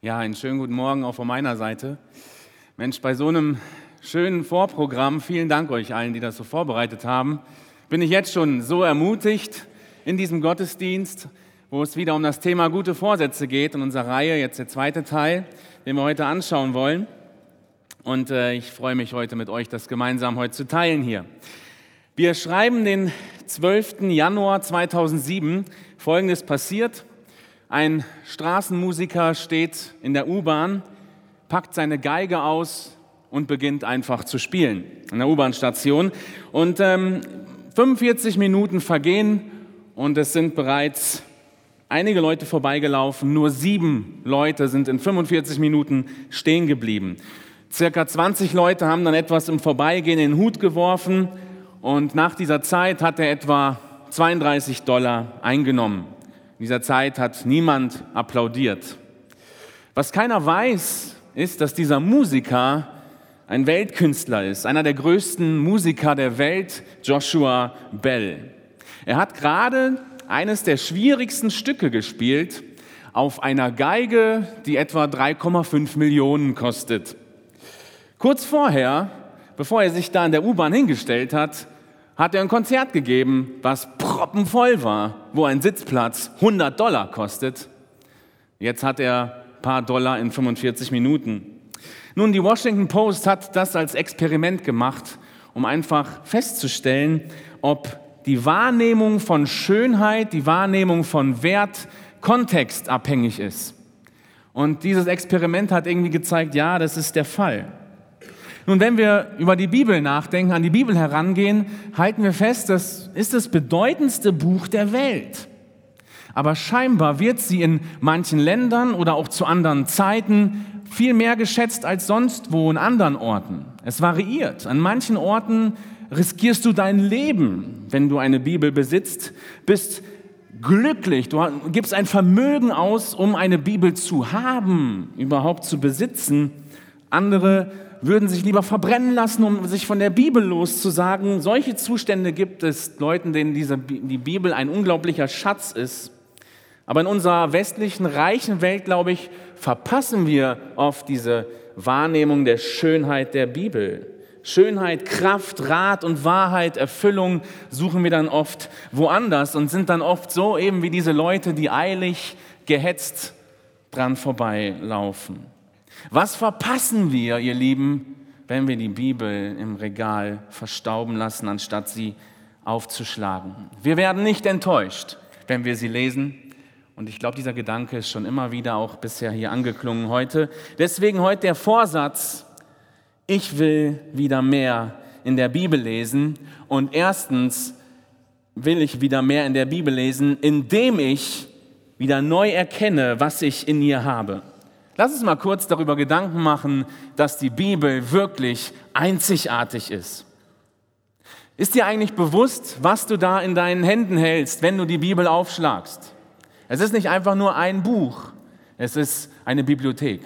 Ja, einen schönen guten Morgen auch von meiner Seite. Mensch, bei so einem schönen Vorprogramm, vielen Dank euch allen, die das so vorbereitet haben, bin ich jetzt schon so ermutigt in diesem Gottesdienst, wo es wieder um das Thema gute Vorsätze geht in unserer Reihe, jetzt der zweite Teil, den wir heute anschauen wollen. Und äh, ich freue mich heute mit euch, das gemeinsam heute zu teilen hier. Wir schreiben den 12. Januar 2007. Folgendes passiert. Ein Straßenmusiker steht in der U-Bahn, packt seine Geige aus und beginnt einfach zu spielen in der U-Bahn-Station. Und ähm, 45 Minuten vergehen und es sind bereits einige Leute vorbeigelaufen. Nur sieben Leute sind in 45 Minuten stehen geblieben. Circa 20 Leute haben dann etwas im Vorbeigehen in den Hut geworfen und nach dieser Zeit hat er etwa 32 Dollar eingenommen. In dieser Zeit hat niemand applaudiert. Was keiner weiß, ist, dass dieser Musiker ein Weltkünstler ist, einer der größten Musiker der Welt, Joshua Bell. Er hat gerade eines der schwierigsten Stücke gespielt auf einer Geige, die etwa 3,5 Millionen kostet. Kurz vorher, bevor er sich da in der U-Bahn hingestellt hat, hat er ein Konzert gegeben, was proppenvoll war, wo ein Sitzplatz 100 Dollar kostet. Jetzt hat er ein paar Dollar in 45 Minuten. Nun, die Washington Post hat das als Experiment gemacht, um einfach festzustellen, ob die Wahrnehmung von Schönheit, die Wahrnehmung von Wert kontextabhängig ist. Und dieses Experiment hat irgendwie gezeigt, ja, das ist der Fall. Nun, wenn wir über die Bibel nachdenken, an die Bibel herangehen, halten wir fest, das ist das bedeutendste Buch der Welt. Aber scheinbar wird sie in manchen Ländern oder auch zu anderen Zeiten viel mehr geschätzt als sonst wo in anderen Orten. Es variiert. An manchen Orten riskierst du dein Leben, wenn du eine Bibel besitzt, bist glücklich, du gibst ein Vermögen aus, um eine Bibel zu haben, überhaupt zu besitzen. Andere würden sich lieber verbrennen lassen, um sich von der Bibel loszusagen. Solche Zustände gibt es Leuten, denen diese, die Bibel ein unglaublicher Schatz ist. Aber in unserer westlichen, reichen Welt, glaube ich, verpassen wir oft diese Wahrnehmung der Schönheit der Bibel. Schönheit, Kraft, Rat und Wahrheit, Erfüllung suchen wir dann oft woanders und sind dann oft so eben wie diese Leute, die eilig, gehetzt dran vorbeilaufen. Was verpassen wir, ihr Lieben, wenn wir die Bibel im Regal verstauben lassen, anstatt sie aufzuschlagen? Wir werden nicht enttäuscht, wenn wir sie lesen. Und ich glaube, dieser Gedanke ist schon immer wieder auch bisher hier angeklungen heute. Deswegen heute der Vorsatz, ich will wieder mehr in der Bibel lesen. Und erstens will ich wieder mehr in der Bibel lesen, indem ich wieder neu erkenne, was ich in ihr habe. Lass uns mal kurz darüber Gedanken machen, dass die Bibel wirklich einzigartig ist. Ist dir eigentlich bewusst, was du da in deinen Händen hältst, wenn du die Bibel aufschlagst? Es ist nicht einfach nur ein Buch, es ist eine Bibliothek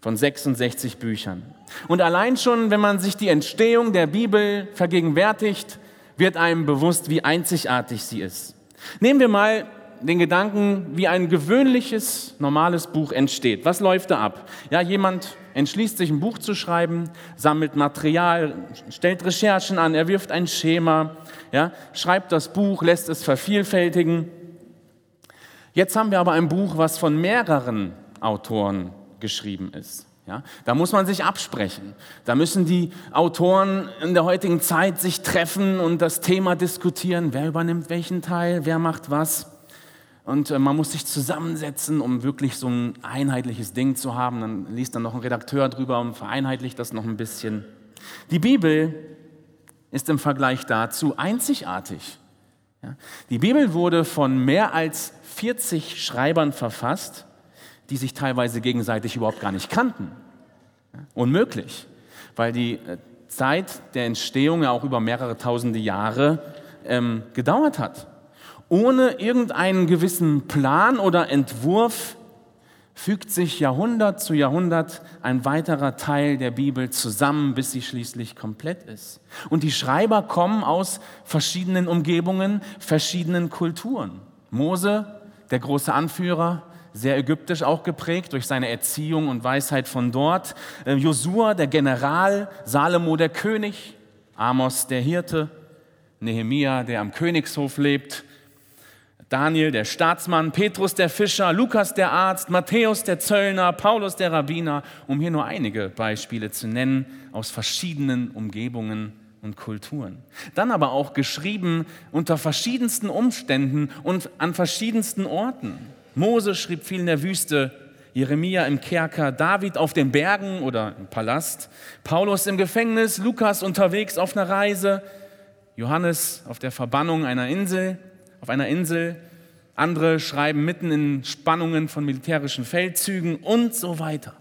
von 66 Büchern. Und allein schon, wenn man sich die Entstehung der Bibel vergegenwärtigt, wird einem bewusst, wie einzigartig sie ist. Nehmen wir mal den Gedanken, wie ein gewöhnliches, normales Buch entsteht. Was läuft da ab? Ja, jemand entschließt sich, ein Buch zu schreiben, sammelt Material, stellt Recherchen an, er wirft ein Schema, ja, schreibt das Buch, lässt es vervielfältigen. Jetzt haben wir aber ein Buch, was von mehreren Autoren geschrieben ist. Ja, da muss man sich absprechen. Da müssen die Autoren in der heutigen Zeit sich treffen und das Thema diskutieren. Wer übernimmt welchen Teil? Wer macht was? Und äh, man muss sich zusammensetzen, um wirklich so ein einheitliches Ding zu haben. Dann liest dann noch ein Redakteur drüber und vereinheitlicht das noch ein bisschen. Die Bibel ist im Vergleich dazu einzigartig. Die Bibel wurde von mehr als 40 Schreibern verfasst, die sich teilweise gegenseitig überhaupt gar nicht kannten. Unmöglich, weil die äh, Zeit der Entstehung ja auch über mehrere tausende Jahre ähm, gedauert hat. Ohne irgendeinen gewissen Plan oder Entwurf fügt sich Jahrhundert zu Jahrhundert ein weiterer Teil der Bibel zusammen, bis sie schließlich komplett ist. Und die Schreiber kommen aus verschiedenen Umgebungen, verschiedenen Kulturen. Mose, der große Anführer, sehr ägyptisch auch geprägt durch seine Erziehung und Weisheit von dort. Äh, Josua, der General, Salomo, der König, Amos, der Hirte, Nehemia, der am Königshof lebt, Daniel, der Staatsmann, Petrus, der Fischer, Lukas, der Arzt, Matthäus, der Zöllner, Paulus, der Rabbiner, um hier nur einige Beispiele zu nennen aus verschiedenen Umgebungen und Kulturen. Dann aber auch geschrieben unter verschiedensten Umständen und an verschiedensten Orten. Mose schrieb viel in der Wüste, Jeremia im Kerker, David auf den Bergen oder im Palast, Paulus im Gefängnis, Lukas unterwegs auf einer Reise, Johannes auf der Verbannung einer Insel, auf einer Insel, andere schreiben mitten in Spannungen von militärischen Feldzügen und so weiter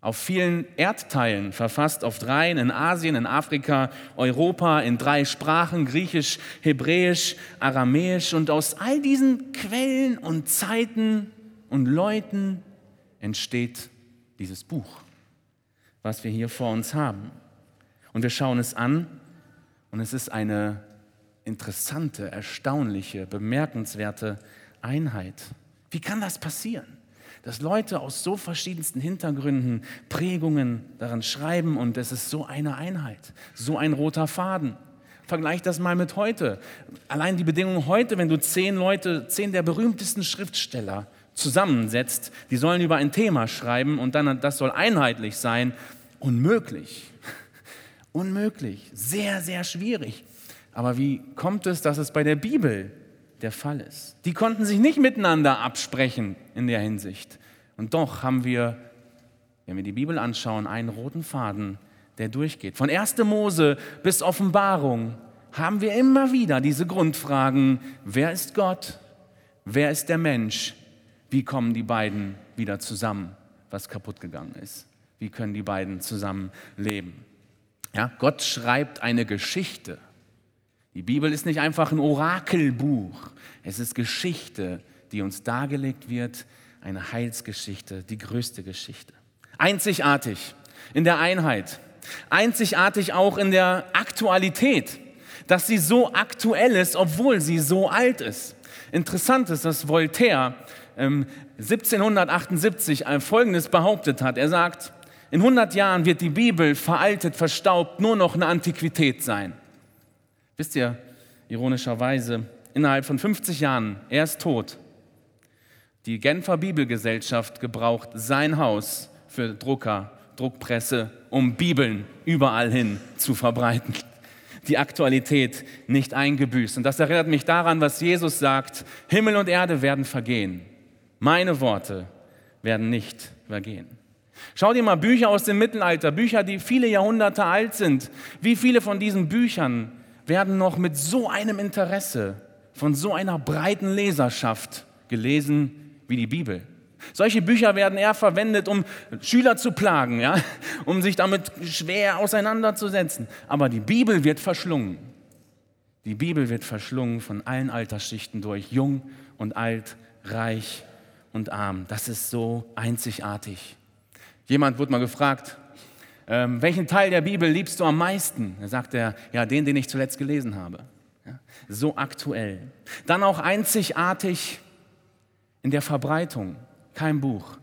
auf vielen Erdteilen verfasst, auf dreien, in Asien, in Afrika, Europa, in drei Sprachen, Griechisch, Hebräisch, Aramäisch. Und aus all diesen Quellen und Zeiten und Leuten entsteht dieses Buch, was wir hier vor uns haben. Und wir schauen es an und es ist eine interessante, erstaunliche, bemerkenswerte Einheit. Wie kann das passieren? dass Leute aus so verschiedensten Hintergründen, Prägungen daran schreiben und es ist so eine Einheit, so ein roter Faden. Vergleich das mal mit heute. Allein die Bedingungen heute, wenn du zehn Leute, zehn der berühmtesten Schriftsteller zusammensetzt, die sollen über ein Thema schreiben und dann das soll einheitlich sein, unmöglich. Unmöglich, sehr, sehr schwierig. Aber wie kommt es, dass es bei der Bibel der Fall ist. Die konnten sich nicht miteinander absprechen in der Hinsicht. Und doch haben wir, wenn wir die Bibel anschauen, einen roten Faden, der durchgeht. Von 1. Mose bis Offenbarung haben wir immer wieder diese Grundfragen, wer ist Gott? Wer ist der Mensch? Wie kommen die beiden wieder zusammen, was kaputt gegangen ist? Wie können die beiden zusammen leben? Ja, Gott schreibt eine Geschichte die Bibel ist nicht einfach ein Orakelbuch, es ist Geschichte, die uns dargelegt wird, eine Heilsgeschichte, die größte Geschichte. Einzigartig in der Einheit, einzigartig auch in der Aktualität, dass sie so aktuell ist, obwohl sie so alt ist. Interessant ist, dass Voltaire ähm, 1778 Folgendes behauptet hat. Er sagt, in 100 Jahren wird die Bibel veraltet, verstaubt, nur noch eine Antiquität sein. Wisst ihr, ironischerweise, innerhalb von 50 Jahren, er ist tot. Die Genfer Bibelgesellschaft gebraucht sein Haus für Drucker, Druckpresse, um Bibeln überall hin zu verbreiten. Die Aktualität nicht eingebüßt. Und das erinnert mich daran, was Jesus sagt, Himmel und Erde werden vergehen. Meine Worte werden nicht vergehen. Schau dir mal Bücher aus dem Mittelalter, Bücher, die viele Jahrhunderte alt sind. Wie viele von diesen Büchern werden noch mit so einem Interesse von so einer breiten Leserschaft gelesen wie die Bibel. Solche Bücher werden eher verwendet, um Schüler zu plagen, ja? um sich damit schwer auseinanderzusetzen. Aber die Bibel wird verschlungen. Die Bibel wird verschlungen von allen Altersschichten durch, jung und alt, reich und arm. Das ist so einzigartig. Jemand wurde mal gefragt, ähm, welchen Teil der Bibel liebst du am meisten? Da sagt er, ja, den, den ich zuletzt gelesen habe. Ja, so aktuell. Dann auch einzigartig in der Verbreitung. Kein Buch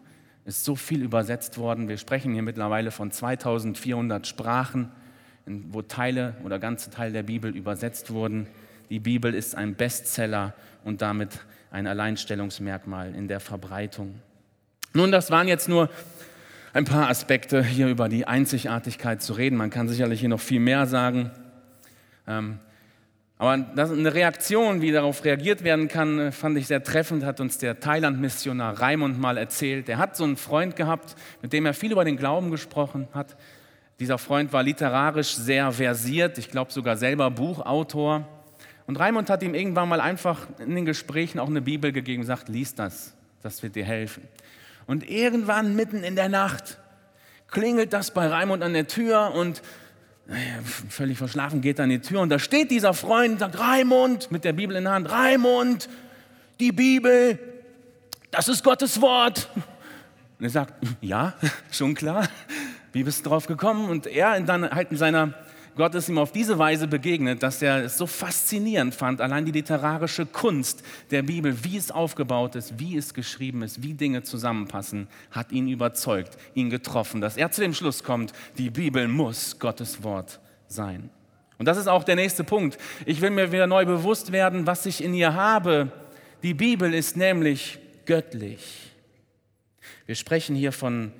ist so viel übersetzt worden. Wir sprechen hier mittlerweile von 2400 Sprachen, wo Teile oder ganze Teile der Bibel übersetzt wurden. Die Bibel ist ein Bestseller und damit ein Alleinstellungsmerkmal in der Verbreitung. Nun, das waren jetzt nur ein paar Aspekte hier über die Einzigartigkeit zu reden. Man kann sicherlich hier noch viel mehr sagen. Ähm, aber eine Reaktion, wie darauf reagiert werden kann, fand ich sehr treffend, hat uns der Thailand-Missionar Raimund mal erzählt. Er hat so einen Freund gehabt, mit dem er viel über den Glauben gesprochen hat. Dieser Freund war literarisch sehr versiert, ich glaube sogar selber Buchautor. Und Raimund hat ihm irgendwann mal einfach in den Gesprächen auch eine Bibel gegeben und gesagt, lies das, das wird dir helfen. Und irgendwann mitten in der Nacht klingelt das bei Raimund an der Tür und naja, völlig verschlafen geht er an die Tür und da steht dieser Freund und sagt, Raimund, mit der Bibel in der Hand, Raimund, die Bibel, das ist Gottes Wort. Und er sagt, ja, schon klar, wie bist du drauf gekommen? Und er dann halt in seiner Gott ist ihm auf diese Weise begegnet, dass er es so faszinierend fand, allein die literarische Kunst der Bibel, wie es aufgebaut ist, wie es geschrieben ist, wie Dinge zusammenpassen, hat ihn überzeugt, ihn getroffen, dass er zu dem Schluss kommt, die Bibel muss Gottes Wort sein. Und das ist auch der nächste Punkt. Ich will mir wieder neu bewusst werden, was ich in ihr habe. Die Bibel ist nämlich göttlich. Wir sprechen hier von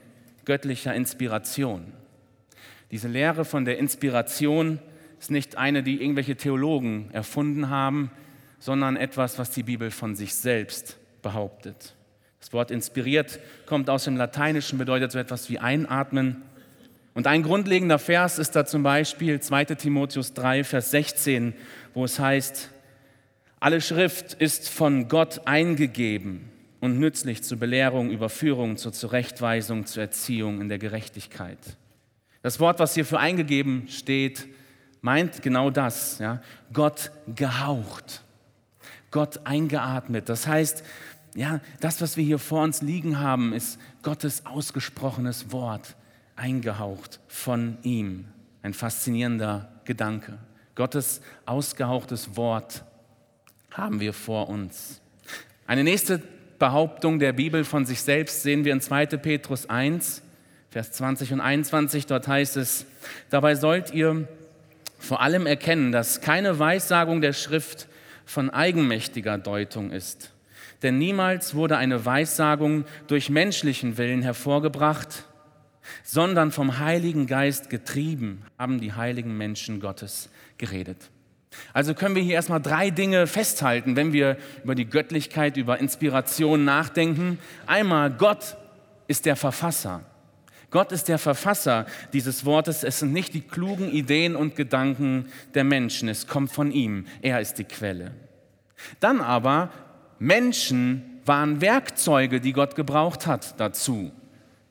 göttlicher Inspiration. Diese Lehre von der Inspiration ist nicht eine, die irgendwelche Theologen erfunden haben, sondern etwas, was die Bibel von sich selbst behauptet. Das Wort inspiriert kommt aus dem Lateinischen, bedeutet so etwas wie einatmen. Und ein grundlegender Vers ist da zum Beispiel 2 Timotheus 3, Vers 16, wo es heißt, alle Schrift ist von Gott eingegeben und nützlich zur Belehrung, Überführung, zur Zurechtweisung, zur Erziehung in der Gerechtigkeit. Das Wort, was hier für eingegeben steht, meint genau das. Ja? Gott gehaucht, Gott eingeatmet. Das heißt, ja, das, was wir hier vor uns liegen haben, ist Gottes ausgesprochenes Wort, eingehaucht von ihm. Ein faszinierender Gedanke. Gottes ausgehauchtes Wort haben wir vor uns. Eine nächste Behauptung der Bibel von sich selbst sehen wir in 2. Petrus 1, Vers 20 und 21, dort heißt es, dabei sollt ihr vor allem erkennen, dass keine Weissagung der Schrift von eigenmächtiger Deutung ist. Denn niemals wurde eine Weissagung durch menschlichen Willen hervorgebracht, sondern vom Heiligen Geist getrieben haben die heiligen Menschen Gottes geredet. Also können wir hier erstmal drei Dinge festhalten, wenn wir über die Göttlichkeit, über Inspiration nachdenken. Einmal, Gott ist der Verfasser. Gott ist der Verfasser dieses Wortes. Es sind nicht die klugen Ideen und Gedanken der Menschen. Es kommt von ihm. Er ist die Quelle. Dann aber, Menschen waren Werkzeuge, die Gott gebraucht hat dazu,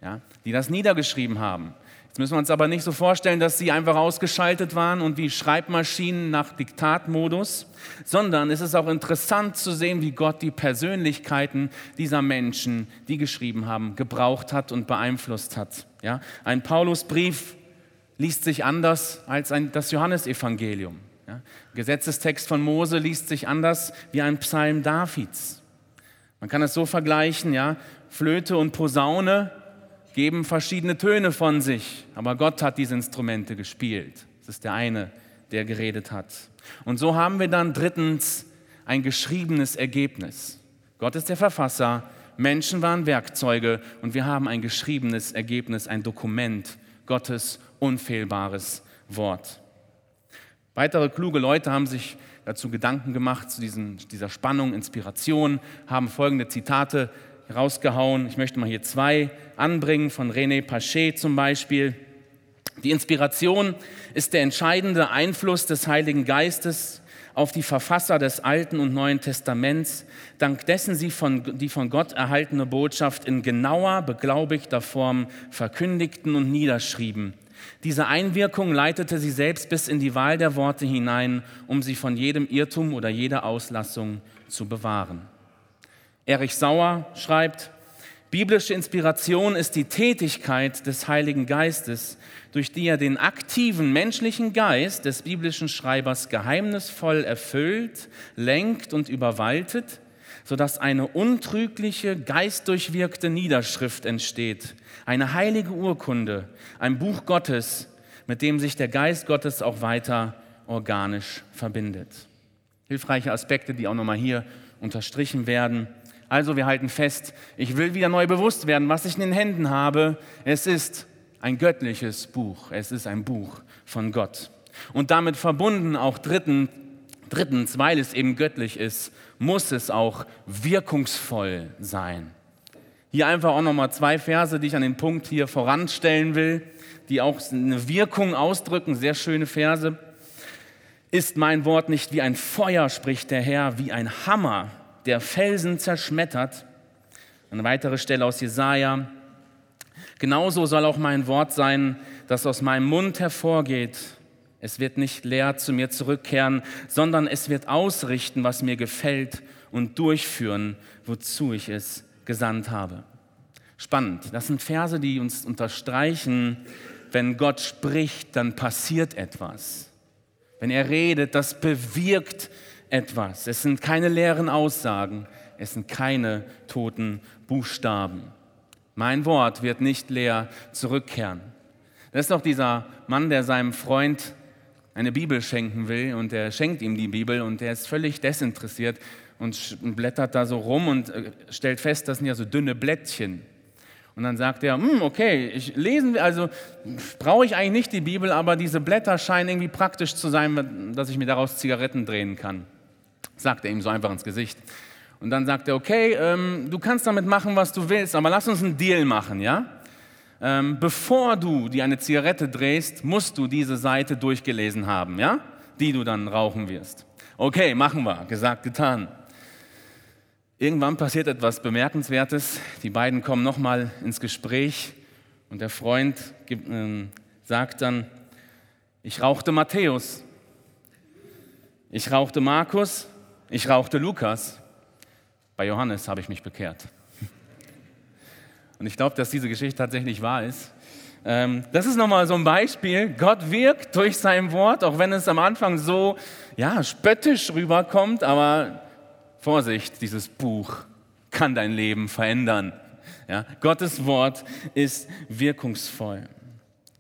ja, die das niedergeschrieben haben. Jetzt müssen wir uns aber nicht so vorstellen, dass sie einfach ausgeschaltet waren und wie Schreibmaschinen nach Diktatmodus, sondern es ist auch interessant zu sehen, wie Gott die Persönlichkeiten dieser Menschen, die geschrieben haben, gebraucht hat und beeinflusst hat. Ja? Ein Paulusbrief liest sich anders als ein, das Johannesevangelium. Ja? Gesetzestext von Mose liest sich anders wie ein Psalm Davids. Man kann es so vergleichen, ja, Flöte und Posaune geben verschiedene Töne von sich, aber Gott hat diese Instrumente gespielt. Das ist der eine, der geredet hat. Und so haben wir dann drittens ein geschriebenes Ergebnis. Gott ist der Verfasser, Menschen waren Werkzeuge und wir haben ein geschriebenes Ergebnis, ein Dokument, Gottes unfehlbares Wort. Weitere kluge Leute haben sich dazu Gedanken gemacht, zu diesen, dieser Spannung, Inspiration, haben folgende Zitate rausgehauen. Ich möchte mal hier zwei anbringen, von René Paché zum Beispiel. Die Inspiration ist der entscheidende Einfluss des Heiligen Geistes auf die Verfasser des Alten und Neuen Testaments, dank dessen sie von, die von Gott erhaltene Botschaft in genauer, beglaubigter Form verkündigten und niederschrieben. Diese Einwirkung leitete sie selbst bis in die Wahl der Worte hinein, um sie von jedem Irrtum oder jeder Auslassung zu bewahren. Erich Sauer schreibt, biblische Inspiration ist die Tätigkeit des Heiligen Geistes, durch die er den aktiven menschlichen Geist des biblischen Schreibers geheimnisvoll erfüllt, lenkt und überwaltet, sodass eine untrügliche, geistdurchwirkte Niederschrift entsteht, eine heilige Urkunde, ein Buch Gottes, mit dem sich der Geist Gottes auch weiter organisch verbindet. Hilfreiche Aspekte, die auch nochmal hier unterstrichen werden. Also wir halten fest, ich will wieder neu bewusst werden, was ich in den Händen habe. Es ist ein göttliches Buch. Es ist ein Buch von Gott. Und damit verbunden auch dritten, drittens, weil es eben göttlich ist, muss es auch wirkungsvoll sein. Hier einfach auch nochmal zwei Verse, die ich an den Punkt hier voranstellen will, die auch eine Wirkung ausdrücken, sehr schöne Verse. Ist mein Wort nicht wie ein Feuer, spricht der Herr, wie ein Hammer, der Felsen zerschmettert. Eine weitere Stelle aus Jesaja. Genauso soll auch mein Wort sein, das aus meinem Mund hervorgeht. Es wird nicht leer zu mir zurückkehren, sondern es wird ausrichten, was mir gefällt und durchführen, wozu ich es gesandt habe. Spannend. Das sind Verse, die uns unterstreichen, wenn Gott spricht, dann passiert etwas. Wenn er redet, das bewirkt etwas. Es sind keine leeren Aussagen, es sind keine toten Buchstaben. Mein Wort wird nicht leer zurückkehren. Das ist doch dieser Mann, der seinem Freund eine Bibel schenken will und er schenkt ihm die Bibel und er ist völlig desinteressiert und blättert da so rum und äh, stellt fest, das sind ja so dünne Blättchen. Und dann sagt er, hm, okay, ich lesen, also brauche ich eigentlich nicht die Bibel, aber diese Blätter scheinen irgendwie praktisch zu sein, dass ich mir daraus Zigaretten drehen kann. Sagt er ihm so einfach ins Gesicht. Und dann sagt er, okay, ähm, du kannst damit machen, was du willst, aber lass uns einen Deal machen, ja? Ähm, bevor du dir eine Zigarette drehst, musst du diese Seite durchgelesen haben, ja? Die du dann rauchen wirst. Okay, machen wir. Gesagt, getan. Irgendwann passiert etwas Bemerkenswertes. Die beiden kommen nochmal ins Gespräch und der Freund gibt, äh, sagt dann, ich rauchte Matthäus, ich rauchte Markus, ich rauchte Lukas. Bei Johannes habe ich mich bekehrt. Und ich glaube, dass diese Geschichte tatsächlich wahr ist. Ähm, das ist nochmal so ein Beispiel. Gott wirkt durch sein Wort, auch wenn es am Anfang so ja, spöttisch rüberkommt, aber Vorsicht, dieses Buch kann dein Leben verändern. Ja, Gottes Wort ist wirkungsvoll.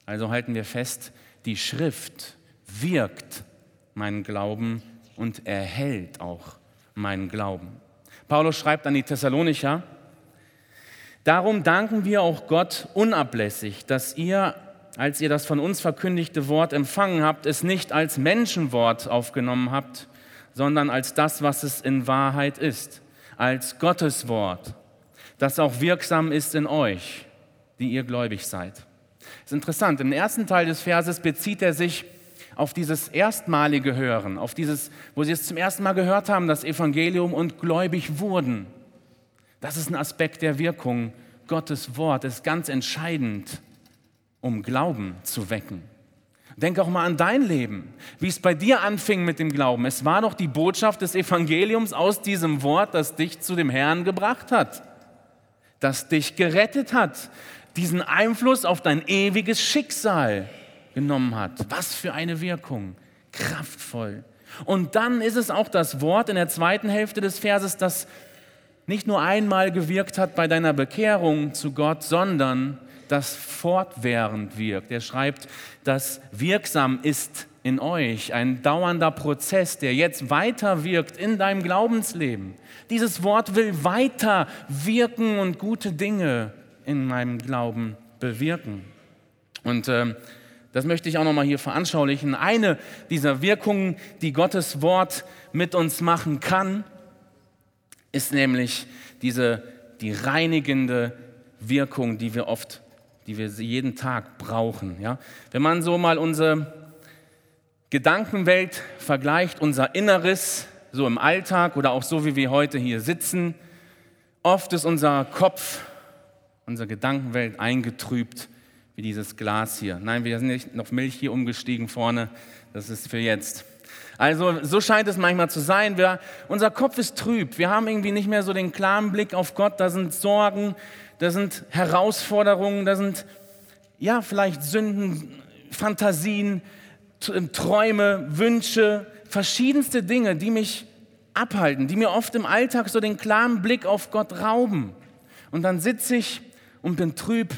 Also halten wir fest, die Schrift wirkt meinen Glauben und erhält auch meinen Glauben. Paulus schreibt an die Thessalonicher, Darum danken wir auch Gott unablässig, dass ihr, als ihr das von uns verkündigte Wort empfangen habt, es nicht als Menschenwort aufgenommen habt, sondern als das, was es in Wahrheit ist, als Gottes Wort, das auch wirksam ist in euch, die ihr gläubig seid. Das ist interessant, im ersten Teil des Verses bezieht er sich auf dieses erstmalige Hören, auf dieses, wo sie es zum ersten Mal gehört haben, das Evangelium und gläubig wurden. Das ist ein Aspekt der Wirkung. Gottes Wort ist ganz entscheidend, um Glauben zu wecken. Denk auch mal an dein Leben, wie es bei dir anfing mit dem Glauben. Es war doch die Botschaft des Evangeliums aus diesem Wort, das dich zu dem Herrn gebracht hat, das dich gerettet hat, diesen Einfluss auf dein ewiges Schicksal genommen hat. Was für eine Wirkung, kraftvoll. Und dann ist es auch das Wort in der zweiten Hälfte des Verses, das nicht nur einmal gewirkt hat bei deiner Bekehrung zu Gott, sondern das fortwährend wirkt. Er schreibt, dass wirksam ist in euch, ein dauernder Prozess, der jetzt weiter wirkt in deinem Glaubensleben. Dieses Wort will weiter wirken und gute Dinge in meinem Glauben bewirken. Und äh, das möchte ich auch nochmal hier veranschaulichen. Eine dieser Wirkungen, die Gottes Wort mit uns machen kann, ist nämlich diese, die reinigende Wirkung, die wir oft, die wir jeden Tag brauchen. Ja? Wenn man so mal unsere Gedankenwelt vergleicht, unser Inneres, so im Alltag oder auch so, wie wir heute hier sitzen, oft ist unser Kopf, unsere Gedankenwelt eingetrübt wie dieses Glas hier. Nein, wir sind nicht auf Milch hier umgestiegen vorne, das ist für jetzt. Also so scheint es manchmal zu sein. Wir, unser Kopf ist trüb. Wir haben irgendwie nicht mehr so den klaren Blick auf Gott. Da sind Sorgen, da sind Herausforderungen, da sind ja vielleicht Sünden, Fantasien, Träume, Wünsche, verschiedenste Dinge, die mich abhalten, die mir oft im Alltag so den klaren Blick auf Gott rauben. Und dann sitze ich und bin trüb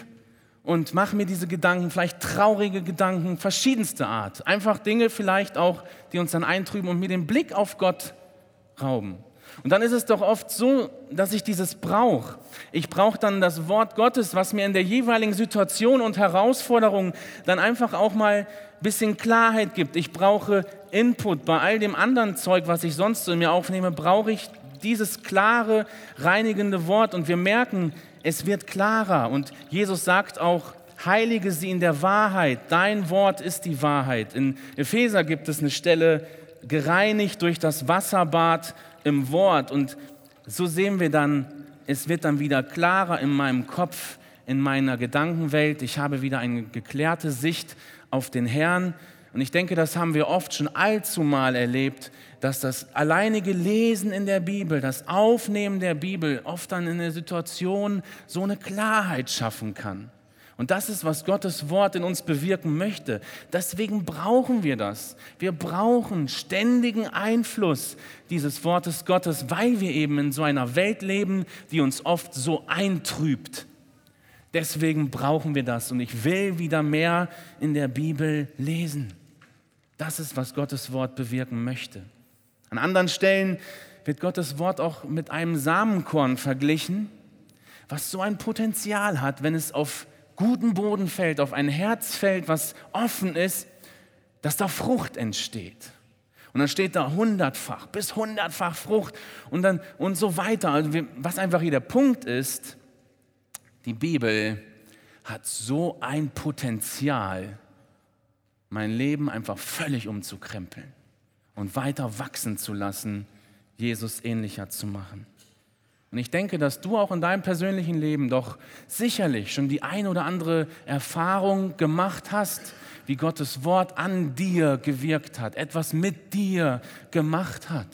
und mache mir diese Gedanken, vielleicht traurige Gedanken, verschiedenste Art. Einfach Dinge vielleicht auch, die uns dann eintrüben und mir den Blick auf Gott rauben. Und dann ist es doch oft so, dass ich dieses brauche. Ich brauche dann das Wort Gottes, was mir in der jeweiligen Situation und Herausforderung dann einfach auch mal ein bisschen Klarheit gibt. Ich brauche Input. Bei all dem anderen Zeug, was ich sonst so in mir aufnehme, brauche ich dieses klare, reinigende Wort. Und wir merken, es wird klarer. Und Jesus sagt auch, heilige sie in der Wahrheit. Dein Wort ist die Wahrheit. In Epheser gibt es eine Stelle, gereinigt durch das Wasserbad im Wort. Und so sehen wir dann, es wird dann wieder klarer in meinem Kopf, in meiner Gedankenwelt. Ich habe wieder eine geklärte Sicht auf den Herrn. Und ich denke, das haben wir oft schon allzu mal erlebt, dass das alleinige Lesen in der Bibel, das Aufnehmen der Bibel oft dann in der Situation so eine Klarheit schaffen kann. Und das ist, was Gottes Wort in uns bewirken möchte. Deswegen brauchen wir das. Wir brauchen ständigen Einfluss dieses Wortes Gottes, weil wir eben in so einer Welt leben, die uns oft so eintrübt. Deswegen brauchen wir das. Und ich will wieder mehr in der Bibel lesen. Das ist, was Gottes Wort bewirken möchte. An anderen Stellen wird Gottes Wort auch mit einem Samenkorn verglichen, was so ein Potenzial hat, wenn es auf guten Boden fällt, auf ein Herz fällt, was offen ist, dass da Frucht entsteht. Und dann steht da hundertfach, bis hundertfach Frucht und, dann, und so weiter. Also wir, was einfach hier der Punkt ist, die Bibel hat so ein Potenzial, mein Leben einfach völlig umzukrempeln und weiter wachsen zu lassen, Jesus ähnlicher zu machen. Und ich denke, dass du auch in deinem persönlichen Leben doch sicherlich schon die ein oder andere Erfahrung gemacht hast, wie Gottes Wort an dir gewirkt hat, etwas mit dir gemacht hat.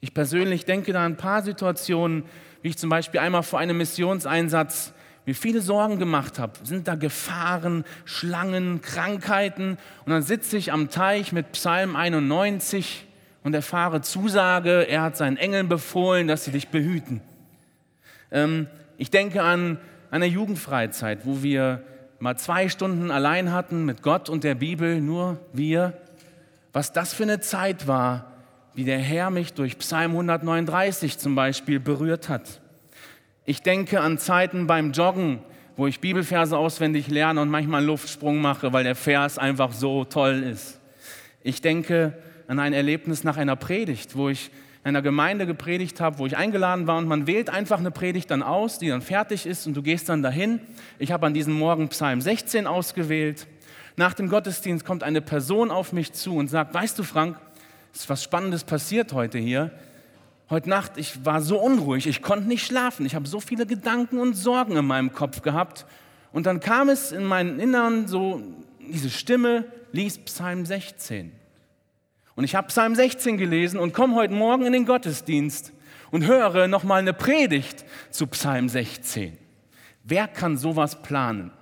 Ich persönlich denke da an ein paar Situationen, wie ich zum Beispiel einmal vor einem Missionseinsatz mir viele Sorgen gemacht habe. Sind da Gefahren, Schlangen, Krankheiten? Und dann sitze ich am Teich mit Psalm 91 und erfahre Zusage, er hat seinen Engeln befohlen, dass sie dich behüten. Ähm, ich denke an eine Jugendfreizeit, wo wir mal zwei Stunden allein hatten mit Gott und der Bibel, nur wir. Was das für eine Zeit war, wie der Herr mich durch Psalm 139 zum Beispiel berührt hat. Ich denke an Zeiten beim Joggen, wo ich Bibelverse auswendig lerne und manchmal einen Luftsprung mache, weil der Vers einfach so toll ist. Ich denke an ein Erlebnis nach einer Predigt, wo ich in einer Gemeinde gepredigt habe, wo ich eingeladen war und man wählt einfach eine Predigt dann aus, die dann fertig ist und du gehst dann dahin. Ich habe an diesem Morgen Psalm 16 ausgewählt. Nach dem Gottesdienst kommt eine Person auf mich zu und sagt, weißt du Frank, es ist was Spannendes passiert heute hier. Heute Nacht, ich war so unruhig, ich konnte nicht schlafen, ich habe so viele Gedanken und Sorgen in meinem Kopf gehabt. Und dann kam es in meinen Innern so, diese Stimme, lies Psalm 16. Und ich habe Psalm 16 gelesen und komme heute Morgen in den Gottesdienst und höre nochmal eine Predigt zu Psalm 16. Wer kann sowas planen?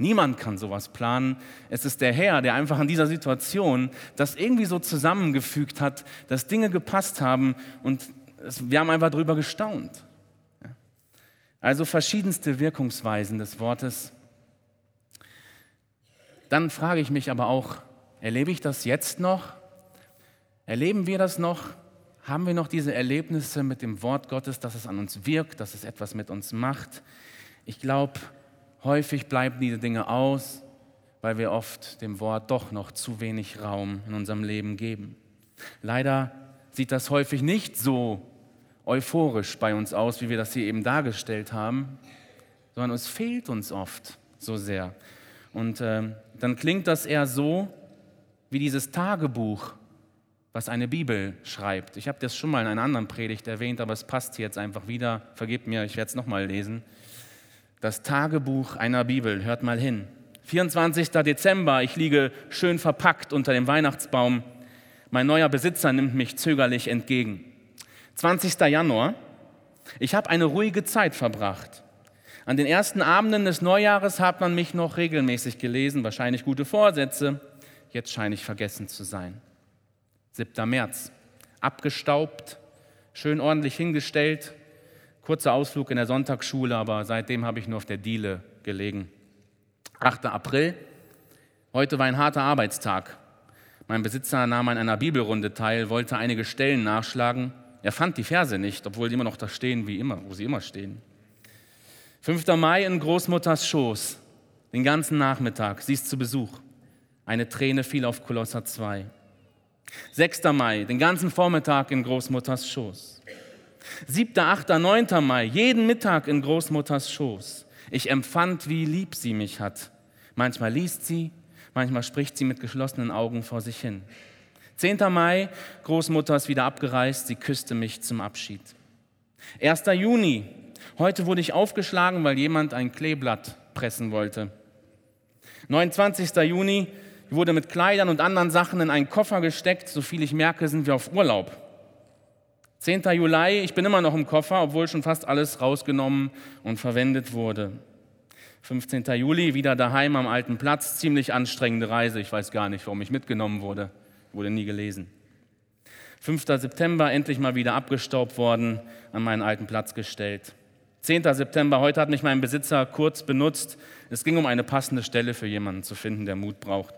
Niemand kann sowas planen. Es ist der Herr, der einfach in dieser Situation das irgendwie so zusammengefügt hat, dass Dinge gepasst haben und wir haben einfach darüber gestaunt. Also verschiedenste Wirkungsweisen des Wortes. Dann frage ich mich aber auch, erlebe ich das jetzt noch? Erleben wir das noch? Haben wir noch diese Erlebnisse mit dem Wort Gottes, dass es an uns wirkt, dass es etwas mit uns macht? Ich glaube, häufig bleiben diese Dinge aus, weil wir oft dem Wort doch noch zu wenig Raum in unserem Leben geben. Leider sieht das häufig nicht so euphorisch bei uns aus, wie wir das hier eben dargestellt haben, sondern es fehlt uns oft so sehr. Und äh, dann klingt das eher so wie dieses Tagebuch, was eine Bibel schreibt. Ich habe das schon mal in einer anderen Predigt erwähnt, aber es passt hier jetzt einfach wieder. Vergebt mir, ich werde es nochmal lesen. Das Tagebuch einer Bibel, hört mal hin. 24. Dezember, ich liege schön verpackt unter dem Weihnachtsbaum. Mein neuer Besitzer nimmt mich zögerlich entgegen. 20. Januar, ich habe eine ruhige Zeit verbracht. An den ersten Abenden des Neujahres hat man mich noch regelmäßig gelesen, wahrscheinlich gute Vorsätze. Jetzt scheine ich vergessen zu sein. 7. März. Abgestaubt, schön ordentlich hingestellt. Kurzer Ausflug in der Sonntagsschule, aber seitdem habe ich nur auf der Diele gelegen. 8. April. Heute war ein harter Arbeitstag. Mein Besitzer nahm an einer Bibelrunde teil, wollte einige Stellen nachschlagen. Er fand die Verse nicht, obwohl die immer noch da stehen, wie immer, wo sie immer stehen. 5. Mai in Großmutters Schoß. Den ganzen Nachmittag. Sie ist zu Besuch. Eine Träne fiel auf Kolosser 2. 6. Mai, den ganzen Vormittag in Großmutters Schoß. 7., 8., 9. Mai, jeden Mittag in Großmutters Schoß. Ich empfand, wie lieb sie mich hat. Manchmal liest sie, manchmal spricht sie mit geschlossenen Augen vor sich hin. 10. Mai, Großmutter ist wieder abgereist, sie küsste mich zum Abschied. 1. Juni, heute wurde ich aufgeschlagen, weil jemand ein Kleeblatt pressen wollte. 29. Juni, wurde mit Kleidern und anderen Sachen in einen Koffer gesteckt. So viel ich merke, sind wir auf Urlaub. 10. Juli, ich bin immer noch im Koffer, obwohl schon fast alles rausgenommen und verwendet wurde. 15. Juli, wieder daheim am alten Platz. Ziemlich anstrengende Reise. Ich weiß gar nicht, warum ich mitgenommen wurde. Wurde nie gelesen. 5. September, endlich mal wieder abgestaubt worden, an meinen alten Platz gestellt. 10. September, heute hat mich mein Besitzer kurz benutzt. Es ging um eine passende Stelle für jemanden zu finden, der Mut braucht.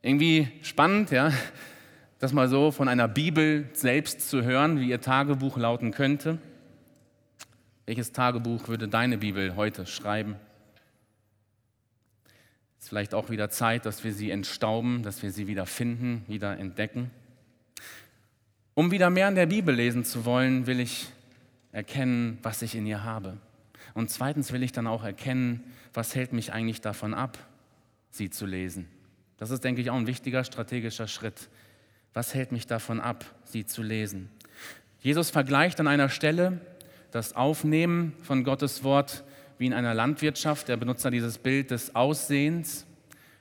Irgendwie spannend, ja, das mal so von einer Bibel selbst zu hören, wie ihr Tagebuch lauten könnte. Welches Tagebuch würde deine Bibel heute schreiben? Es ist vielleicht auch wieder Zeit, dass wir sie entstauben, dass wir sie wieder finden, wieder entdecken. Um wieder mehr in der Bibel lesen zu wollen, will ich erkennen, was ich in ihr habe. Und zweitens will ich dann auch erkennen, was hält mich eigentlich davon ab, sie zu lesen. Das ist, denke ich, auch ein wichtiger strategischer Schritt. Was hält mich davon ab, sie zu lesen? Jesus vergleicht an einer Stelle das Aufnehmen von Gottes Wort wie in einer Landwirtschaft. Er benutzt da dieses Bild des Aussehens.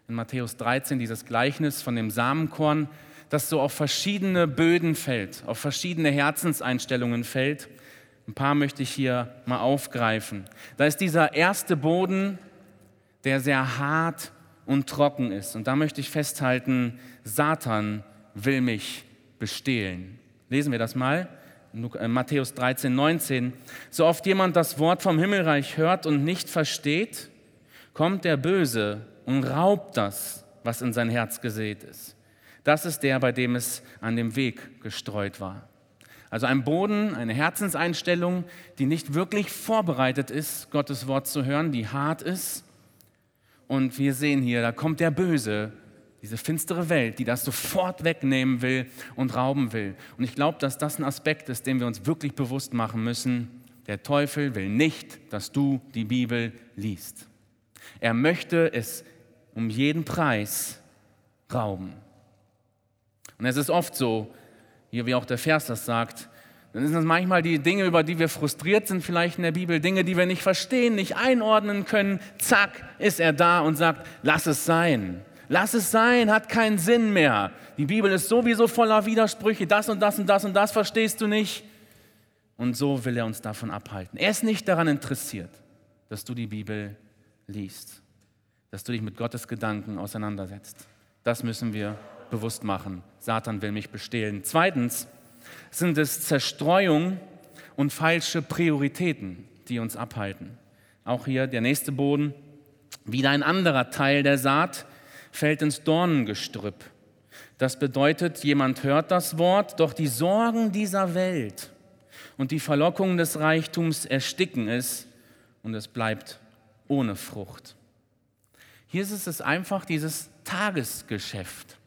In Matthäus 13 dieses Gleichnis von dem Samenkorn, das so auf verschiedene Böden fällt, auf verschiedene Herzenseinstellungen fällt. Ein paar möchte ich hier mal aufgreifen. Da ist dieser erste Boden, der sehr hart und trocken ist. Und da möchte ich festhalten, Satan will mich bestehlen. Lesen wir das mal. Äh, Matthäus 13, 19. So oft jemand das Wort vom Himmelreich hört und nicht versteht, kommt der Böse und raubt das, was in sein Herz gesät ist. Das ist der, bei dem es an dem Weg gestreut war. Also ein Boden, eine Herzenseinstellung, die nicht wirklich vorbereitet ist, Gottes Wort zu hören, die hart ist. Und wir sehen hier, da kommt der Böse, diese finstere Welt, die das sofort wegnehmen will und rauben will. Und ich glaube, dass das ein Aspekt ist, den wir uns wirklich bewusst machen müssen. Der Teufel will nicht, dass du die Bibel liest. Er möchte es um jeden Preis rauben. Und es ist oft so, hier wie auch der Vers das sagt, dann sind das manchmal die Dinge, über die wir frustriert sind, vielleicht in der Bibel, Dinge, die wir nicht verstehen, nicht einordnen können. Zack, ist er da und sagt, lass es sein. Lass es sein, hat keinen Sinn mehr. Die Bibel ist sowieso voller Widersprüche. Das und das und das und das verstehst du nicht. Und so will er uns davon abhalten. Er ist nicht daran interessiert, dass du die Bibel liest, dass du dich mit Gottes Gedanken auseinandersetzt. Das müssen wir bewusst machen. Satan will mich bestehlen. Zweitens sind es Zerstreuung und falsche Prioritäten, die uns abhalten. Auch hier der nächste Boden. Wieder ein anderer Teil der Saat fällt ins Dornengestrüpp. Das bedeutet, jemand hört das Wort, doch die Sorgen dieser Welt und die Verlockungen des Reichtums ersticken es und es bleibt ohne Frucht. Hier ist es einfach dieses Tagesgeschäft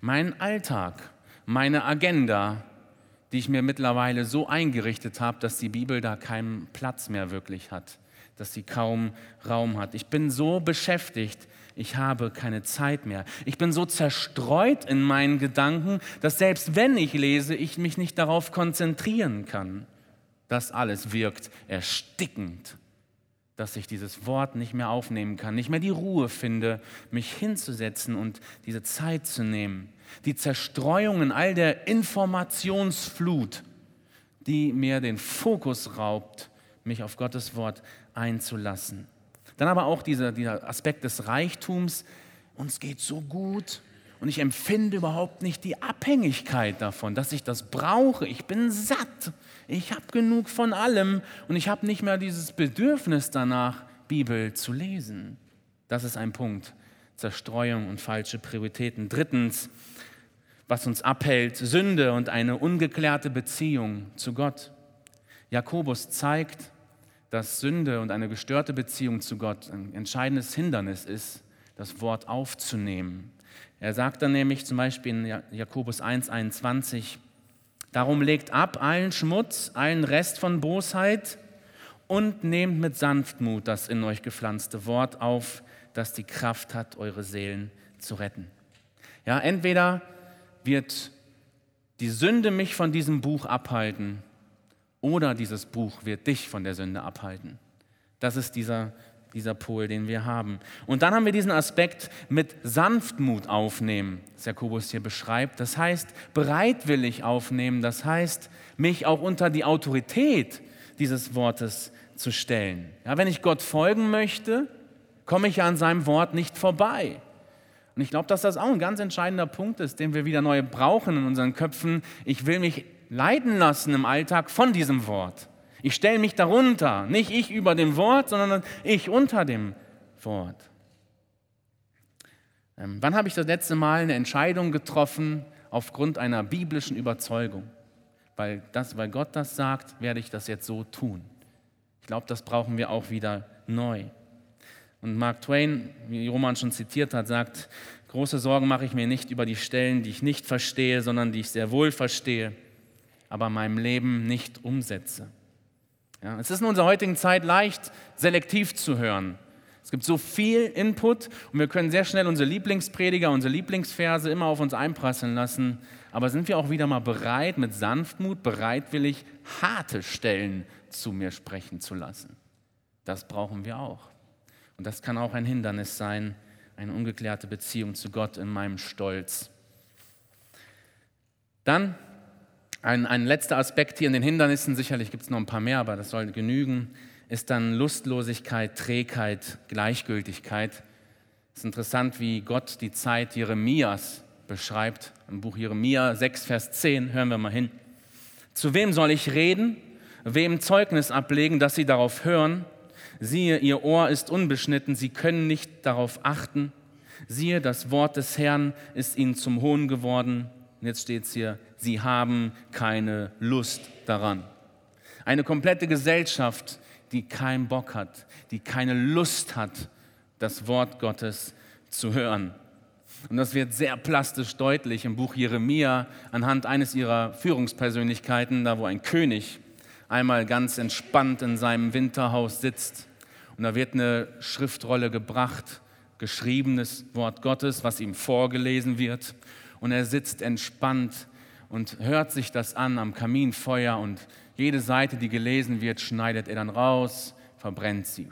mein Alltag, meine Agenda, die ich mir mittlerweile so eingerichtet habe, dass die Bibel da keinen Platz mehr wirklich hat, dass sie kaum Raum hat. Ich bin so beschäftigt, ich habe keine Zeit mehr. Ich bin so zerstreut in meinen Gedanken, dass selbst wenn ich lese, ich mich nicht darauf konzentrieren kann. Das alles wirkt erstickend dass ich dieses Wort nicht mehr aufnehmen kann, nicht mehr die Ruhe finde, mich hinzusetzen und diese Zeit zu nehmen. Die Zerstreuung in all der Informationsflut, die mir den Fokus raubt, mich auf Gottes Wort einzulassen. Dann aber auch dieser, dieser Aspekt des Reichtums. Uns geht so gut und ich empfinde überhaupt nicht die Abhängigkeit davon, dass ich das brauche. Ich bin satt. Ich habe genug von allem und ich habe nicht mehr dieses Bedürfnis danach, Bibel zu lesen. Das ist ein Punkt. Zerstreuung und falsche Prioritäten. Drittens, was uns abhält, Sünde und eine ungeklärte Beziehung zu Gott. Jakobus zeigt, dass Sünde und eine gestörte Beziehung zu Gott ein entscheidendes Hindernis ist, das Wort aufzunehmen. Er sagt dann nämlich zum Beispiel in Jakobus 1,21, Darum legt ab allen Schmutz, allen Rest von Bosheit und nehmt mit Sanftmut das in euch gepflanzte Wort auf, das die Kraft hat, eure Seelen zu retten. Ja, entweder wird die Sünde mich von diesem Buch abhalten oder dieses Buch wird dich von der Sünde abhalten. Das ist dieser dieser Pol, den wir haben. Und dann haben wir diesen Aspekt mit Sanftmut aufnehmen, das Jakobus hier beschreibt. Das heißt, bereitwillig aufnehmen, das heißt, mich auch unter die Autorität dieses Wortes zu stellen. Ja, wenn ich Gott folgen möchte, komme ich ja an seinem Wort nicht vorbei. Und ich glaube, dass das auch ein ganz entscheidender Punkt ist, den wir wieder neu brauchen in unseren Köpfen. Ich will mich leiten lassen im Alltag von diesem Wort. Ich stelle mich darunter, nicht ich über dem Wort, sondern ich unter dem Wort. Ähm, wann habe ich das letzte Mal eine Entscheidung getroffen aufgrund einer biblischen Überzeugung? Weil, das, weil Gott das sagt, werde ich das jetzt so tun. Ich glaube, das brauchen wir auch wieder neu. Und Mark Twain, wie Roman schon zitiert hat, sagt, große Sorgen mache ich mir nicht über die Stellen, die ich nicht verstehe, sondern die ich sehr wohl verstehe, aber in meinem Leben nicht umsetze. Ja, es ist in unserer heutigen Zeit leicht, selektiv zu hören. Es gibt so viel Input und wir können sehr schnell unsere Lieblingsprediger, unsere Lieblingsverse immer auf uns einprasseln lassen. Aber sind wir auch wieder mal bereit, mit Sanftmut, bereitwillig harte Stellen zu mir sprechen zu lassen? Das brauchen wir auch. Und das kann auch ein Hindernis sein, eine ungeklärte Beziehung zu Gott in meinem Stolz. Dann ein, ein letzter Aspekt hier in den Hindernissen, sicherlich gibt es noch ein paar mehr, aber das soll genügen, ist dann Lustlosigkeit, Trägheit, Gleichgültigkeit. Es ist interessant, wie Gott die Zeit Jeremias beschreibt. Im Buch Jeremia 6, Vers 10, hören wir mal hin. Zu wem soll ich reden? Wem Zeugnis ablegen, dass sie darauf hören? Siehe, ihr Ohr ist unbeschnitten, sie können nicht darauf achten. Siehe, das Wort des Herrn ist ihnen zum Hohn geworden. Und jetzt steht es hier, sie haben keine Lust daran. Eine komplette Gesellschaft, die keinen Bock hat, die keine Lust hat, das Wort Gottes zu hören. Und das wird sehr plastisch deutlich im Buch Jeremia anhand eines ihrer Führungspersönlichkeiten, da wo ein König einmal ganz entspannt in seinem Winterhaus sitzt. Und da wird eine Schriftrolle gebracht, geschriebenes Wort Gottes, was ihm vorgelesen wird. Und er sitzt entspannt und hört sich das an am Kaminfeuer und jede Seite, die gelesen wird, schneidet er dann raus, verbrennt sie.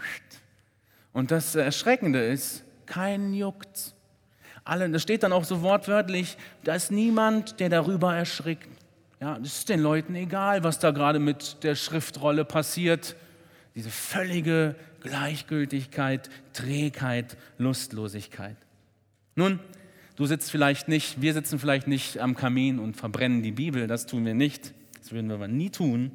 Und das Erschreckende ist, kein juckt. Alle, das steht dann auch so wortwörtlich, da ist niemand, der darüber erschrickt. Ja, es ist den Leuten egal, was da gerade mit der Schriftrolle passiert. Diese völlige Gleichgültigkeit, Trägheit, Lustlosigkeit. Nun, du sitzt vielleicht nicht, wir sitzen vielleicht nicht am Kamin und verbrennen die Bibel, das tun wir nicht, das würden wir aber nie tun.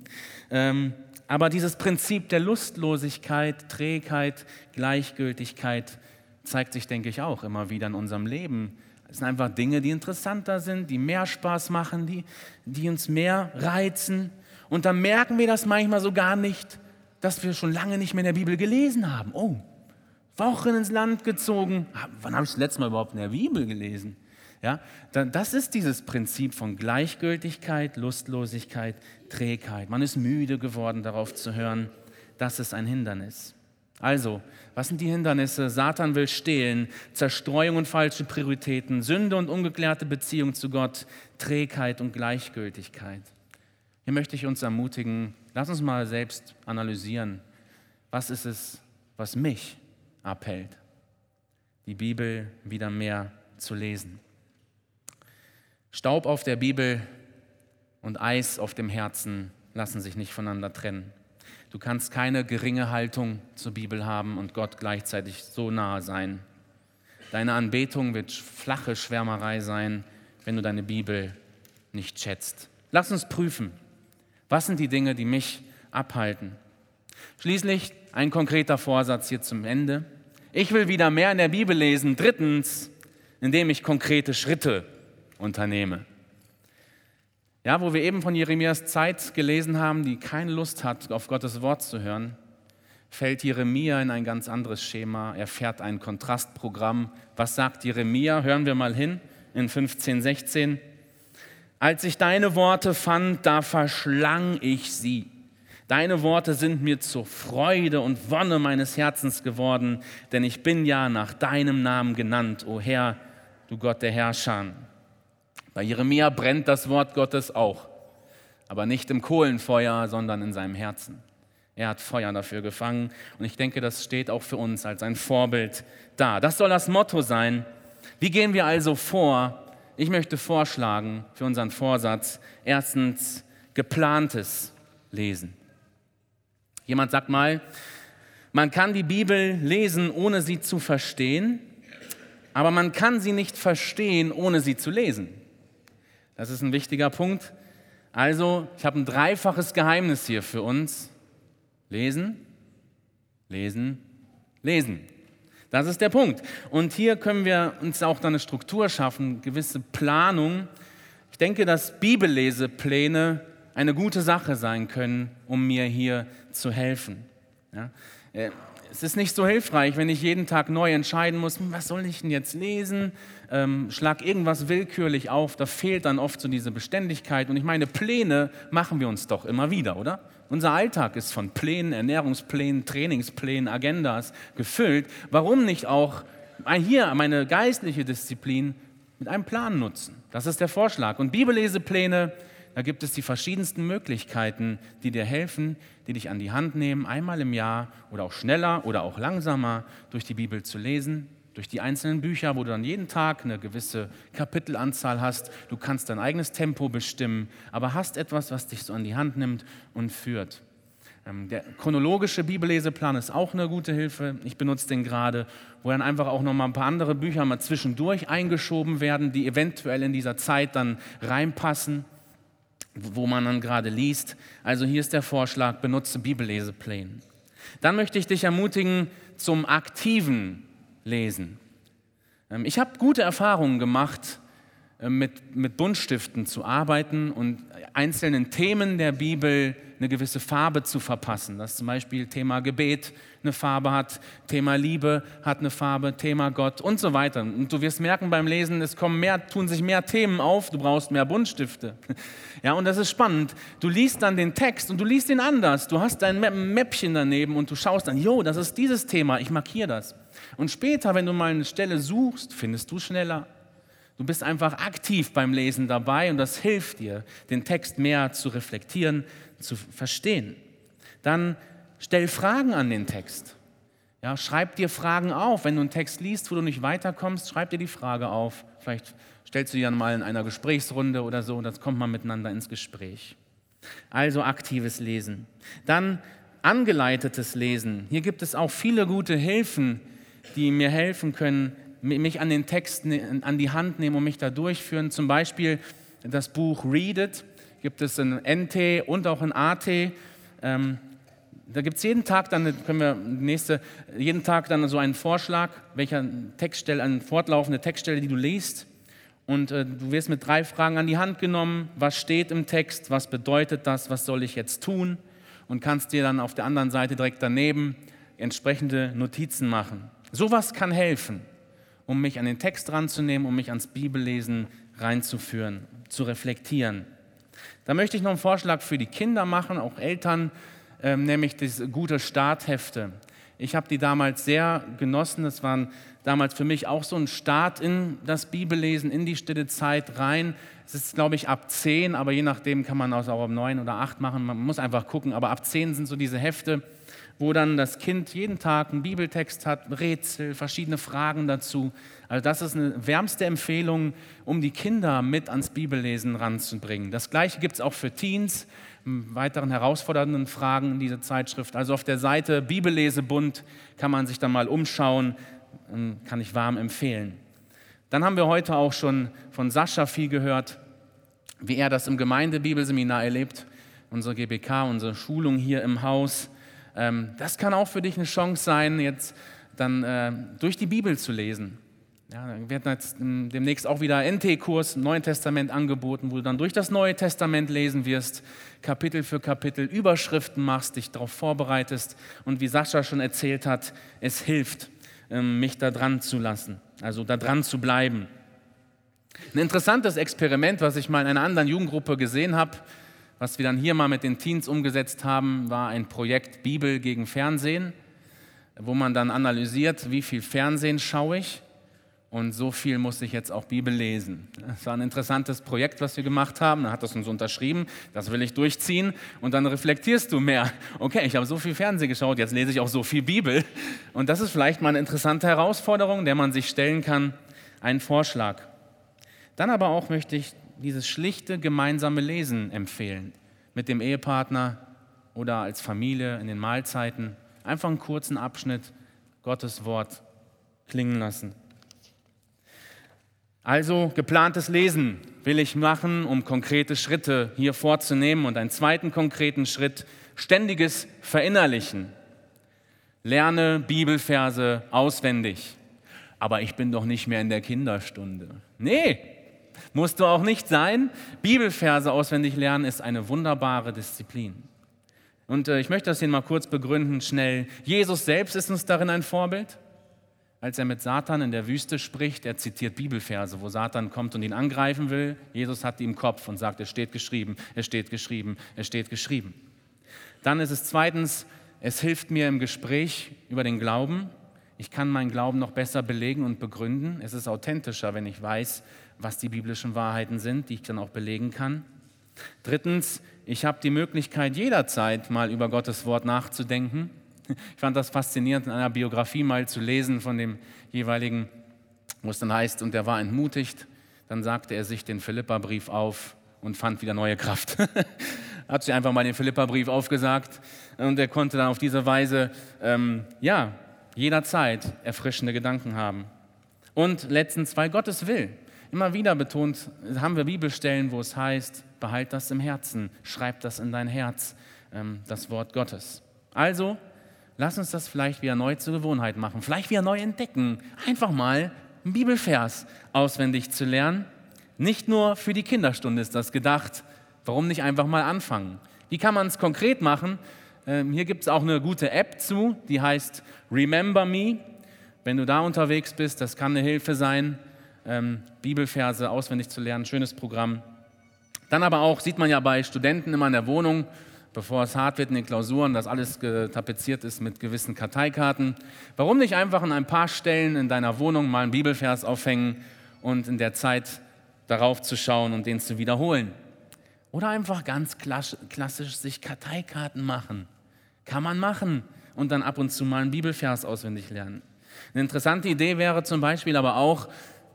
Ähm, aber dieses Prinzip der Lustlosigkeit, Trägheit, Gleichgültigkeit zeigt sich, denke ich, auch immer wieder in unserem Leben. Es sind einfach Dinge, die interessanter sind, die mehr Spaß machen, die, die uns mehr reizen. Und dann merken wir das manchmal so gar nicht, dass wir schon lange nicht mehr in der Bibel gelesen haben. Oh, Wochen ins Land gezogen. Wann habe ich das letzte Mal überhaupt in der Bibel gelesen? Ja, das ist dieses Prinzip von Gleichgültigkeit, Lustlosigkeit, Trägheit. Man ist müde geworden, darauf zu hören. Das ist ein Hindernis. Also, was sind die Hindernisse? Satan will stehlen, Zerstreuung und falsche Prioritäten, Sünde und ungeklärte Beziehung zu Gott, Trägheit und Gleichgültigkeit. Hier möchte ich uns ermutigen, lass uns mal selbst analysieren, was ist es, was mich abhält, die Bibel wieder mehr zu lesen. Staub auf der Bibel und Eis auf dem Herzen lassen sich nicht voneinander trennen. Du kannst keine geringe Haltung zur Bibel haben und Gott gleichzeitig so nahe sein. Deine Anbetung wird flache Schwärmerei sein, wenn du deine Bibel nicht schätzt. Lass uns prüfen, was sind die Dinge, die mich abhalten? Schließlich ein konkreter Vorsatz hier zum Ende. Ich will wieder mehr in der Bibel lesen. Drittens, indem ich konkrete Schritte unternehme. Ja, wo wir eben von Jeremias Zeit gelesen haben, die keine Lust hat, auf Gottes Wort zu hören, fällt Jeremia in ein ganz anderes Schema. Er fährt ein Kontrastprogramm. Was sagt Jeremia? Hören wir mal hin in 15, 16. Als ich deine Worte fand, da verschlang ich sie. Deine Worte sind mir zur Freude und Wonne meines Herzens geworden, denn ich bin ja nach deinem Namen genannt, o Herr, du Gott der Herrscher. Bei Jeremia brennt das Wort Gottes auch, aber nicht im Kohlenfeuer, sondern in seinem Herzen. Er hat Feuer dafür gefangen und ich denke, das steht auch für uns als ein Vorbild da. Das soll das Motto sein. Wie gehen wir also vor, ich möchte vorschlagen für unseren Vorsatz, erstens geplantes Lesen. Jemand sagt mal, man kann die Bibel lesen, ohne sie zu verstehen, aber man kann sie nicht verstehen, ohne sie zu lesen. Das ist ein wichtiger Punkt. Also, ich habe ein dreifaches Geheimnis hier für uns. Lesen, lesen, lesen. Das ist der Punkt. Und hier können wir uns auch dann eine Struktur schaffen, gewisse Planung. Ich denke, dass Bibellesepläne eine gute Sache sein können, um mir hier zu helfen. Ja? Äh, es ist nicht so hilfreich, wenn ich jeden Tag neu entscheiden muss, hm, was soll ich denn jetzt lesen? Ähm, schlag irgendwas willkürlich auf, da fehlt dann oft so diese Beständigkeit. Und ich meine, Pläne machen wir uns doch immer wieder, oder? Unser Alltag ist von Plänen, Ernährungsplänen, Trainingsplänen, Agendas gefüllt. Warum nicht auch hier meine geistliche Disziplin mit einem Plan nutzen? Das ist der Vorschlag. Und Bibellesepläne da gibt es die verschiedensten Möglichkeiten, die dir helfen, die dich an die Hand nehmen, einmal im Jahr oder auch schneller oder auch langsamer durch die Bibel zu lesen, durch die einzelnen Bücher, wo du dann jeden Tag eine gewisse Kapitelanzahl hast. Du kannst dein eigenes Tempo bestimmen, aber hast etwas, was dich so an die Hand nimmt und führt. Ähm, der chronologische Bibelleseplan ist auch eine gute Hilfe. Ich benutze den gerade, wo dann einfach auch noch mal ein paar andere Bücher mal zwischendurch eingeschoben werden, die eventuell in dieser Zeit dann reinpassen wo man dann gerade liest. Also hier ist der Vorschlag, benutze Bibellesepläne. Dann möchte ich dich ermutigen zum aktiven Lesen. Ähm, ich habe gute Erfahrungen gemacht, mit, mit Buntstiften zu arbeiten und einzelnen Themen der Bibel eine gewisse Farbe zu verpassen. Dass zum Beispiel Thema Gebet eine Farbe hat, Thema Liebe hat eine Farbe, Thema Gott und so weiter. Und du wirst merken beim Lesen, es kommen mehr, tun sich mehr Themen auf, du brauchst mehr Buntstifte. Ja, und das ist spannend. Du liest dann den Text und du liest ihn anders. Du hast dein Mäppchen daneben und du schaust dann, jo, das ist dieses Thema, ich markiere das. Und später, wenn du mal eine Stelle suchst, findest du schneller. Du bist einfach aktiv beim Lesen dabei und das hilft dir, den Text mehr zu reflektieren, zu verstehen. Dann stell Fragen an den Text. Ja, schreib dir Fragen auf. Wenn du einen Text liest, wo du nicht weiterkommst, schreib dir die Frage auf. Vielleicht stellst du die dann mal in einer Gesprächsrunde oder so, das kommt man miteinander ins Gespräch. Also aktives Lesen. Dann angeleitetes Lesen. Hier gibt es auch viele gute Hilfen, die mir helfen können, mich an den Text ne, an die Hand nehmen und mich da durchführen. Zum Beispiel das Buch Read It gibt es in NT und auch in AT. Ähm, da gibt es jeden Tag dann, können wir nächste, jeden Tag dann so einen Vorschlag, welcher Textstelle, eine fortlaufende Textstelle, die du liest. Und äh, du wirst mit drei Fragen an die Hand genommen. Was steht im Text? Was bedeutet das? Was soll ich jetzt tun? Und kannst dir dann auf der anderen Seite direkt daneben entsprechende Notizen machen. Sowas kann helfen, um mich an den Text ranzunehmen, um mich ans Bibellesen reinzuführen, zu reflektieren. Da möchte ich noch einen Vorschlag für die Kinder machen, auch Eltern, ähm, nämlich diese gute Starthefte. Ich habe die damals sehr genossen. Das waren damals für mich auch so ein Start in das Bibellesen, in die stille Zeit rein. Es ist, glaube ich, ab 10, aber je nachdem kann man auch ab 9 oder 8 machen. Man muss einfach gucken. Aber ab 10 sind so diese Hefte, wo dann das Kind jeden Tag einen Bibeltext hat, Rätsel, verschiedene Fragen dazu. Also das ist eine wärmste Empfehlung, um die Kinder mit ans Bibellesen ranzubringen. Das gleiche gibt es auch für Teens, weiteren herausfordernden Fragen in dieser Zeitschrift. Also auf der Seite Bibellesebund kann man sich dann mal umschauen, kann ich warm empfehlen. Dann haben wir heute auch schon von Sascha viel gehört, wie er das im Gemeindebibelseminar erlebt, unsere GBK, unsere Schulung hier im Haus. Ähm, das kann auch für dich eine Chance sein, jetzt dann äh, durch die Bibel zu lesen. Ja, dann wird jetzt demnächst auch wieder NT-Kurs im Neuen Testament angeboten, wo du dann durch das Neue Testament lesen wirst, Kapitel für Kapitel Überschriften machst, dich darauf vorbereitest und wie Sascha schon erzählt hat, es hilft, ähm, mich da dran zu lassen, also da dran zu bleiben. Ein interessantes Experiment, was ich mal in einer anderen Jugendgruppe gesehen habe, was wir dann hier mal mit den Teens umgesetzt haben, war ein Projekt Bibel gegen Fernsehen, wo man dann analysiert, wie viel Fernsehen schaue ich und so viel muss ich jetzt auch Bibel lesen. Das war ein interessantes Projekt, was wir gemacht haben. Da hat das uns unterschrieben, das will ich durchziehen und dann reflektierst du mehr. Okay, ich habe so viel Fernsehen geschaut, jetzt lese ich auch so viel Bibel. Und das ist vielleicht mal eine interessante Herausforderung, der man sich stellen kann. Ein Vorschlag. Dann aber auch möchte ich dieses schlichte gemeinsame Lesen empfehlen. Mit dem Ehepartner, oder als Familie in den Mahlzeiten einfach einen kurzen Abschnitt Gottes Wort klingen lassen. Also geplantes Lesen will ich machen, um konkrete Schritte hier vorzunehmen und einen zweiten konkreten Schritt, ständiges Verinnerlichen. Lerne Bibelverse auswendig. Aber ich bin doch nicht mehr in der Kinderstunde. Nee, musst du auch nicht sein. Bibelverse auswendig lernen ist eine wunderbare Disziplin. Und äh, ich möchte das hier mal kurz begründen, schnell. Jesus selbst ist uns darin ein Vorbild. Als er mit Satan in der Wüste spricht, er zitiert Bibelverse, wo Satan kommt und ihn angreifen will. Jesus hat die im Kopf und sagt, es steht geschrieben, es steht geschrieben, es steht geschrieben. Dann ist es zweitens, es hilft mir im Gespräch über den Glauben. Ich kann meinen Glauben noch besser belegen und begründen. Es ist authentischer, wenn ich weiß, was die biblischen Wahrheiten sind, die ich dann auch belegen kann. Drittens, ich habe die Möglichkeit, jederzeit mal über Gottes Wort nachzudenken. Ich fand das faszinierend, in einer Biografie mal zu lesen von dem jeweiligen, wo es dann heißt, und er war entmutigt. Dann sagte er sich den Philippa-Brief auf und fand wieder neue Kraft. hat sich einfach mal den Philippa-Brief aufgesagt und er konnte dann auf diese Weise, ähm, ja, jederzeit erfrischende Gedanken haben. Und letztens, weil Gottes will. Immer wieder betont, haben wir Bibelstellen, wo es heißt, behalt das im Herzen, schreib das in dein Herz, ähm, das Wort Gottes. Also, lass uns das vielleicht wieder neu zur Gewohnheit machen, vielleicht wieder neu entdecken, einfach mal einen Bibelvers auswendig zu lernen. Nicht nur für die Kinderstunde ist das gedacht. Warum nicht einfach mal anfangen? Wie kann man es konkret machen? Ähm, hier gibt es auch eine gute App zu, die heißt Remember Me. Wenn du da unterwegs bist, das kann eine Hilfe sein ähm, Bibelverse auswendig zu lernen. Schönes Programm. Dann aber auch, sieht man ja bei Studenten immer in der Wohnung, bevor es hart wird in den Klausuren, dass alles tapeziert ist mit gewissen Karteikarten. Warum nicht einfach an ein paar Stellen in deiner Wohnung mal einen Bibelvers aufhängen und in der Zeit darauf zu schauen und den zu wiederholen? Oder einfach ganz klassisch sich Karteikarten machen. Kann man machen und dann ab und zu mal einen Bibelvers auswendig lernen. Eine interessante Idee wäre zum Beispiel aber auch,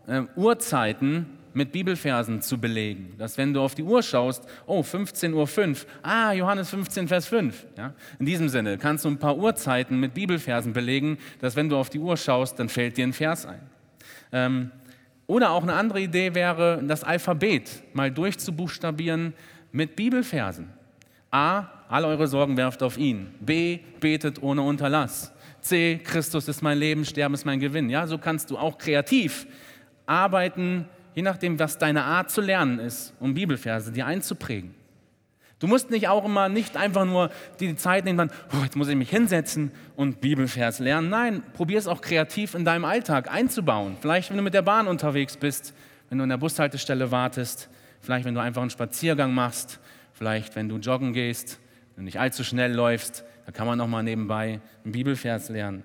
äh, Uhrzeiten mit Bibelversen zu belegen. Dass wenn du auf die Uhr schaust, oh, 15.05 Uhr, ah, Johannes 15, Vers 5. Ja? In diesem Sinne kannst du ein paar Uhrzeiten mit Bibelversen belegen, dass wenn du auf die Uhr schaust, dann fällt dir ein Vers ein. Ähm, oder auch eine andere Idee wäre, das Alphabet mal durchzubuchstabieren mit Bibelversen. A, all eure Sorgen werft auf ihn. B, betet ohne Unterlass. C, Christus ist mein Leben, Sterben ist mein Gewinn. Ja, so kannst du auch kreativ arbeiten, je nachdem, was deine Art zu lernen ist, um Bibelverse dir einzuprägen. Du musst nicht auch immer nicht einfach nur die Zeit nehmen, oh, jetzt muss ich mich hinsetzen und Bibelvers lernen. Nein, probier es auch kreativ in deinem Alltag einzubauen. Vielleicht, wenn du mit der Bahn unterwegs bist, wenn du in der Bushaltestelle wartest, vielleicht, wenn du einfach einen Spaziergang machst, vielleicht, wenn du joggen gehst, wenn du nicht allzu schnell läufst, da kann man auch mal nebenbei einen Bibelvers lernen.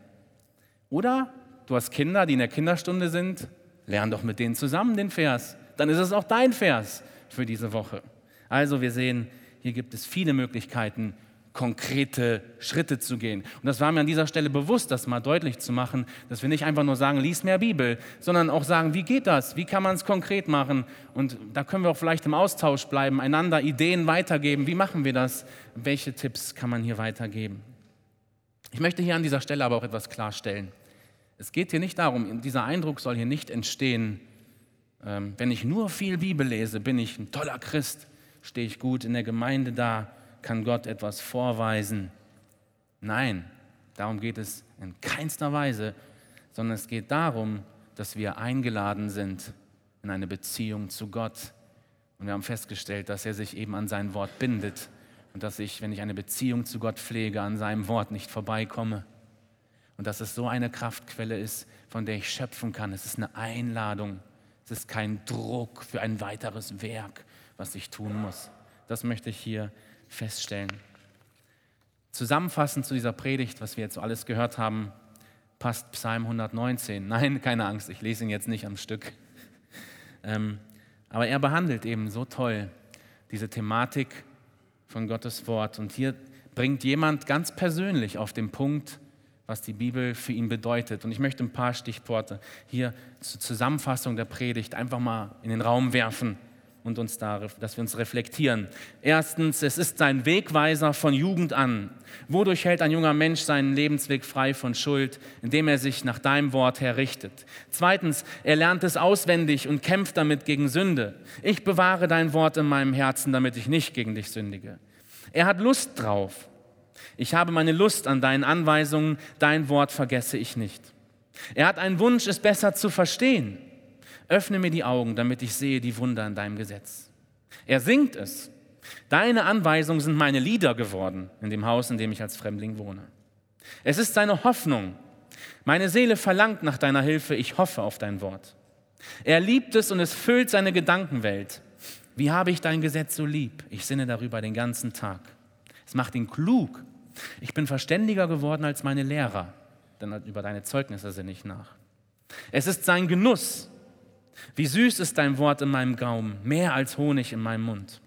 Oder du hast Kinder, die in der Kinderstunde sind, Lern doch mit denen zusammen den Vers. Dann ist es auch dein Vers für diese Woche. Also wir sehen, hier gibt es viele Möglichkeiten, konkrete Schritte zu gehen. Und das war mir an dieser Stelle bewusst, das mal deutlich zu machen, dass wir nicht einfach nur sagen, lies mehr Bibel, sondern auch sagen, wie geht das? Wie kann man es konkret machen? Und da können wir auch vielleicht im Austausch bleiben, einander Ideen weitergeben. Wie machen wir das? Welche Tipps kann man hier weitergeben? Ich möchte hier an dieser Stelle aber auch etwas klarstellen. Es geht hier nicht darum, dieser Eindruck soll hier nicht entstehen, ähm, wenn ich nur viel Bibel lese, bin ich ein toller Christ, stehe ich gut in der Gemeinde da, kann Gott etwas vorweisen. Nein, darum geht es in keinster Weise, sondern es geht darum, dass wir eingeladen sind in eine Beziehung zu Gott. Und wir haben festgestellt, dass er sich eben an sein Wort bindet und dass ich, wenn ich eine Beziehung zu Gott pflege, an seinem Wort nicht vorbeikomme und dass es so eine Kraftquelle ist, von der ich schöpfen kann. Es ist eine Einladung. Es ist kein Druck für ein weiteres Werk, was ich tun muss. Das möchte ich hier feststellen. Zusammenfassend zu dieser Predigt, was wir jetzt alles gehört haben, passt Psalm 119. Nein, keine Angst, ich lese ihn jetzt nicht am Stück. Ähm, aber er behandelt eben so toll diese Thematik von Gottes Wort. Und hier bringt jemand ganz persönlich auf den Punkt, was die Bibel für ihn bedeutet. Und ich möchte ein paar Stichworte hier zur Zusammenfassung der Predigt einfach mal in den Raum werfen. und uns da, dass wir uns reflektieren. Erstens, es ist sein Wegweiser von Jugend an. Wodurch hält ein junger Mensch seinen Lebensweg frei von Schuld, indem er sich nach deinem Wort herrichtet? Zweitens, er lernt es auswendig und kämpft damit gegen Sünde. Ich bewahre dein Wort in meinem Herzen, damit ich nicht gegen dich sündige. Er hat Lust drauf. Ich habe meine Lust an deinen Anweisungen, dein Wort vergesse ich nicht. Er hat einen Wunsch, es besser zu verstehen. Öffne mir die Augen, damit ich sehe die Wunder in deinem Gesetz. Er singt es. Deine Anweisungen sind meine Lieder geworden in dem Haus, in dem ich als Fremdling wohne. Es ist seine Hoffnung. Meine Seele verlangt nach deiner Hilfe. Ich hoffe auf dein Wort. Er liebt es und es füllt seine Gedankenwelt. Wie habe ich dein Gesetz so lieb? Ich sinne darüber den ganzen Tag. Es macht ihn klug. Ich bin verständiger geworden als meine Lehrer, denn über deine Zeugnisse sinne ich nach. Es ist sein Genuss, wie süß ist dein Wort in meinem Gaumen, mehr als Honig in meinem Mund.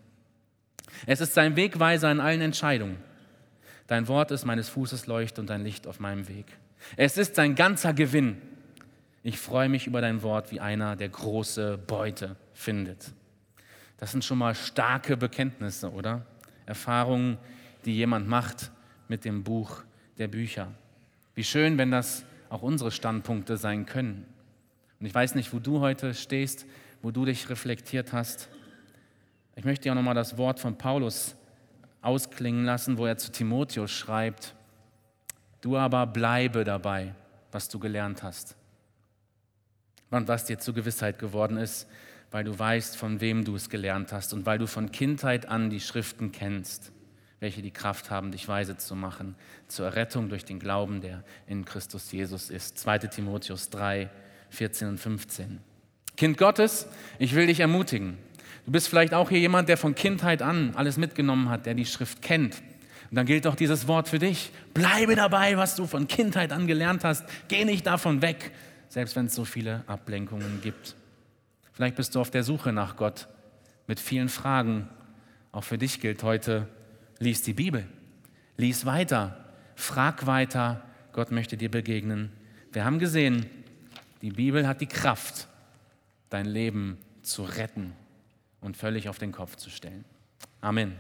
Es ist sein Wegweiser in allen Entscheidungen. Dein Wort ist meines Fußes Leucht und dein Licht auf meinem Weg. Es ist sein ganzer Gewinn. Ich freue mich über dein Wort wie einer, der große Beute findet. Das sind schon mal starke Bekenntnisse, oder? Erfahrungen, die jemand macht mit dem Buch der Bücher. Wie schön, wenn das auch unsere Standpunkte sein können. Und ich weiß nicht, wo du heute stehst, wo du dich reflektiert hast. Ich möchte ja nochmal das Wort von Paulus ausklingen lassen, wo er zu Timotheus schreibt, du aber bleibe dabei, was du gelernt hast und was dir zur Gewissheit geworden ist, weil du weißt, von wem du es gelernt hast und weil du von Kindheit an die Schriften kennst, welche die Kraft haben, dich weise zu machen, zur Errettung durch den Glauben, der in Christus Jesus ist. 2 Timotheus 3, 14 und 15. Kind Gottes, ich will dich ermutigen. Du bist vielleicht auch hier jemand, der von Kindheit an alles mitgenommen hat, der die Schrift kennt. Und dann gilt auch dieses Wort für dich. Bleibe dabei, was du von Kindheit an gelernt hast. Geh nicht davon weg, selbst wenn es so viele Ablenkungen gibt. Vielleicht bist du auf der Suche nach Gott mit vielen Fragen. Auch für dich gilt heute, lies die Bibel. Lies weiter, frag weiter. Gott möchte dir begegnen. Wir haben gesehen, die Bibel hat die Kraft, dein Leben zu retten und völlig auf den Kopf zu stellen. Amen.